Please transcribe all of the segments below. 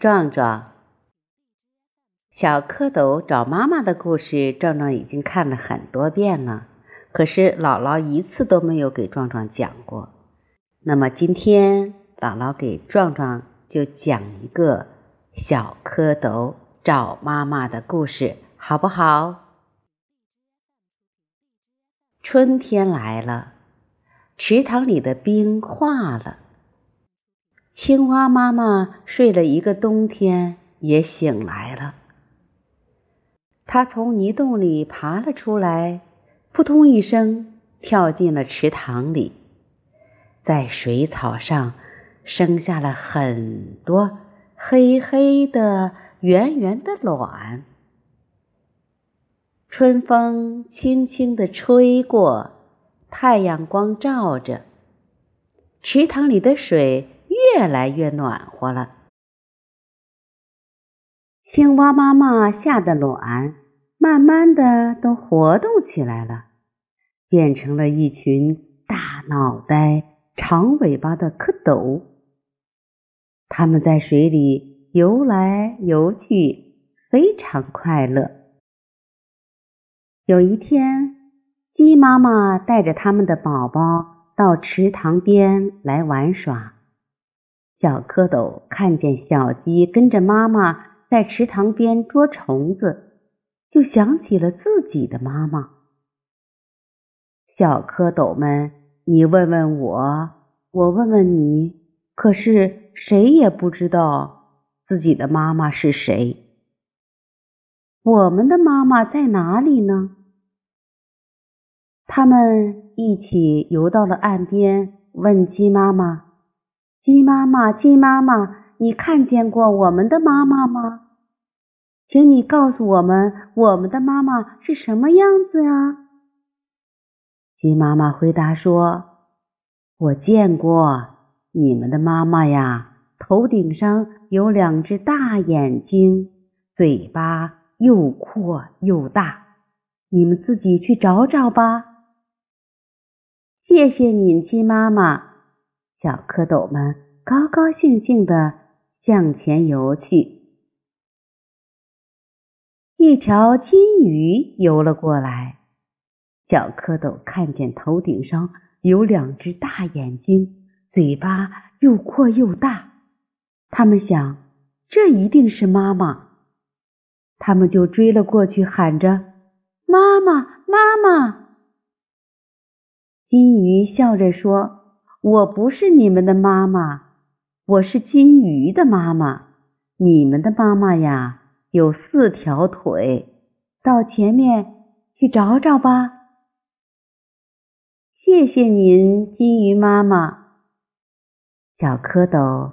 壮壮，小蝌蚪找妈妈的故事，壮壮已经看了很多遍了。可是姥姥一次都没有给壮壮讲过。那么今天姥姥给壮壮就讲一个小蝌蚪找妈妈的故事，好不好？春天来了，池塘里的冰化了。青蛙妈妈睡了一个冬天，也醒来了。它从泥洞里爬了出来，扑通一声跳进了池塘里，在水草上生下了很多黑黑的、圆圆的卵。春风轻轻地吹过，太阳光照着，池塘里的水。越来越暖和了。青蛙妈妈下的卵，慢慢的都活动起来了，变成了一群大脑袋、长尾巴的蝌蚪。它们在水里游来游去，非常快乐。有一天，鸡妈妈带着它们的宝宝到池塘边来玩耍。小蝌蚪看见小鸡跟着妈妈在池塘边捉虫子，就想起了自己的妈妈。小蝌蚪们，你问问我，我问问你，可是谁也不知道自己的妈妈是谁。我们的妈妈在哪里呢？他们一起游到了岸边，问鸡妈妈。鸡妈妈，鸡妈妈，你看见过我们的妈妈吗？请你告诉我们，我们的妈妈是什么样子呀？鸡妈妈回答说：“我见过你们的妈妈呀，头顶上有两只大眼睛，嘴巴又阔又大，你们自己去找找吧。”谢谢你，鸡妈妈。小蝌蚪们高高兴兴地向前游去。一条金鱼游了过来，小蝌蚪看见头顶上有两只大眼睛，嘴巴又阔又大，他们想，这一定是妈妈，他们就追了过去，喊着：“妈妈，妈妈！”金鱼笑着说。我不是你们的妈妈，我是金鱼的妈妈。你们的妈妈呀，有四条腿，到前面去找找吧。谢谢您，金鱼妈妈。小蝌蚪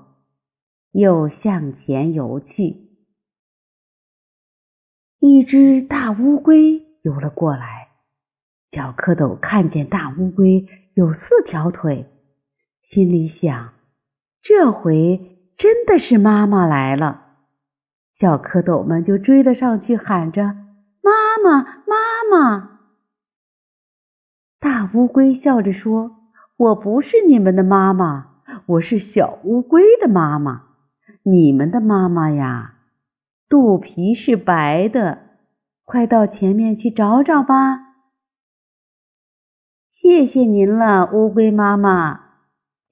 又向前游去。一只大乌龟游了过来，小蝌蚪看见大乌龟有四条腿。心里想：这回真的是妈妈来了。小蝌蚪们就追了上去，喊着：“妈妈，妈妈！”大乌龟笑着说：“我不是你们的妈妈，我是小乌龟的妈妈。你们的妈妈呀，肚皮是白的。快到前面去找找吧。”谢谢您了，乌龟妈妈。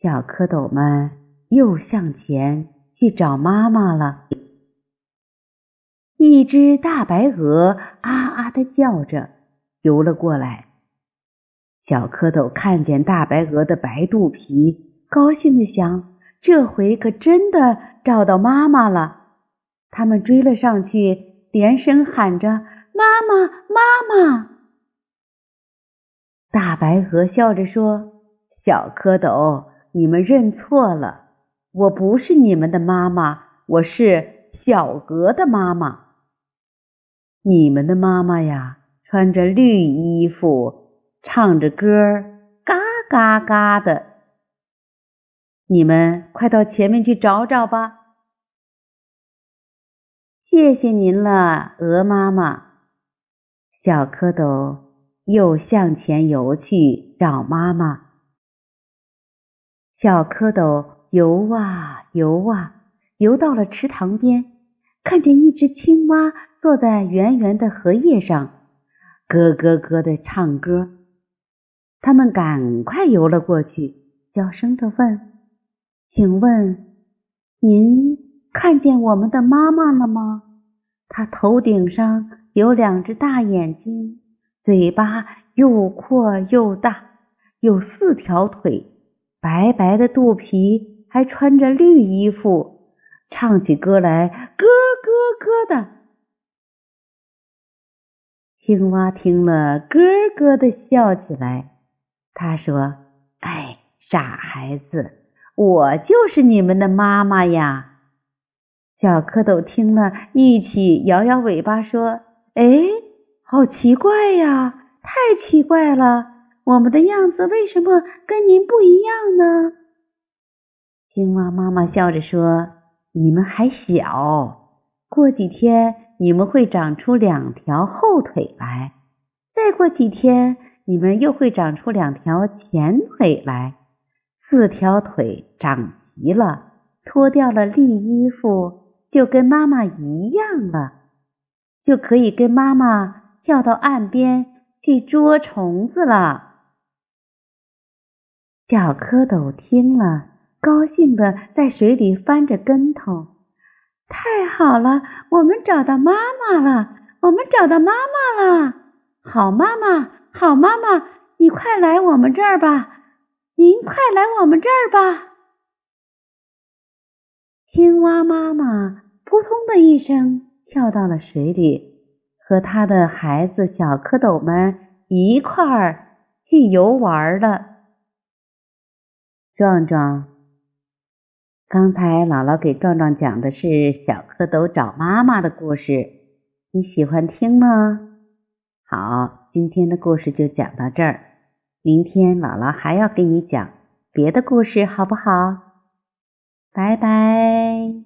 小蝌蚪们又向前去找妈妈了。一只大白鹅啊啊的叫着游了过来。小蝌蚪看见大白鹅的白肚皮，高兴的想：这回可真的找到妈妈了。他们追了上去，连声喊着：“妈妈，妈妈！”大白鹅笑着说：“小蝌蚪。”你们认错了，我不是你们的妈妈，我是小鹅的妈妈。你们的妈妈呀，穿着绿衣服，唱着歌，嘎嘎嘎的。你们快到前面去找找吧。谢谢您了，鹅妈妈。小蝌蚪又向前游去找妈妈。小蝌蚪游啊游啊，游到了池塘边，看见一只青蛙坐在圆圆的荷叶上，咯咯咯的唱歌。他们赶快游了过去，小声的问：“请问，您看见我们的妈妈了吗？她头顶上有两只大眼睛，嘴巴又阔又大，有四条腿，白白的肚皮，还穿着绿衣服，唱起歌来咯咯咯的。”青蛙听了，咯咯的笑起来。他说：“哎，傻孩子，我就是你们的妈妈呀！”小蝌蚪听了一起摇摇尾巴说：“哎，好奇怪呀，太奇怪了！我们的样子为什么跟您不一样呢？”青蛙妈妈笑着说：“你们还小，过几天你们会长出两条后腿来，再过几天。”你们又会长出两条前腿来，四条腿长齐了，脱掉了绿衣服，就跟妈妈一样了，就可以跟妈妈跳到岸边去捉虫子了。小蝌蚪听了，高兴的在水里翻着跟头。太好了，我们找到妈妈了！我们找到妈妈了！好妈妈。好妈妈，你快来我们这儿吧！您快来我们这儿吧！青蛙妈妈扑通的一声跳到了水里，和他的孩子小蝌蚪们一块儿去游玩了。壮壮，刚才姥姥给壮壮讲的是小蝌蚪找妈妈的故事，你喜欢听吗？好。今天的故事就讲到这儿，明天姥姥还要给你讲别的故事，好不好？拜拜。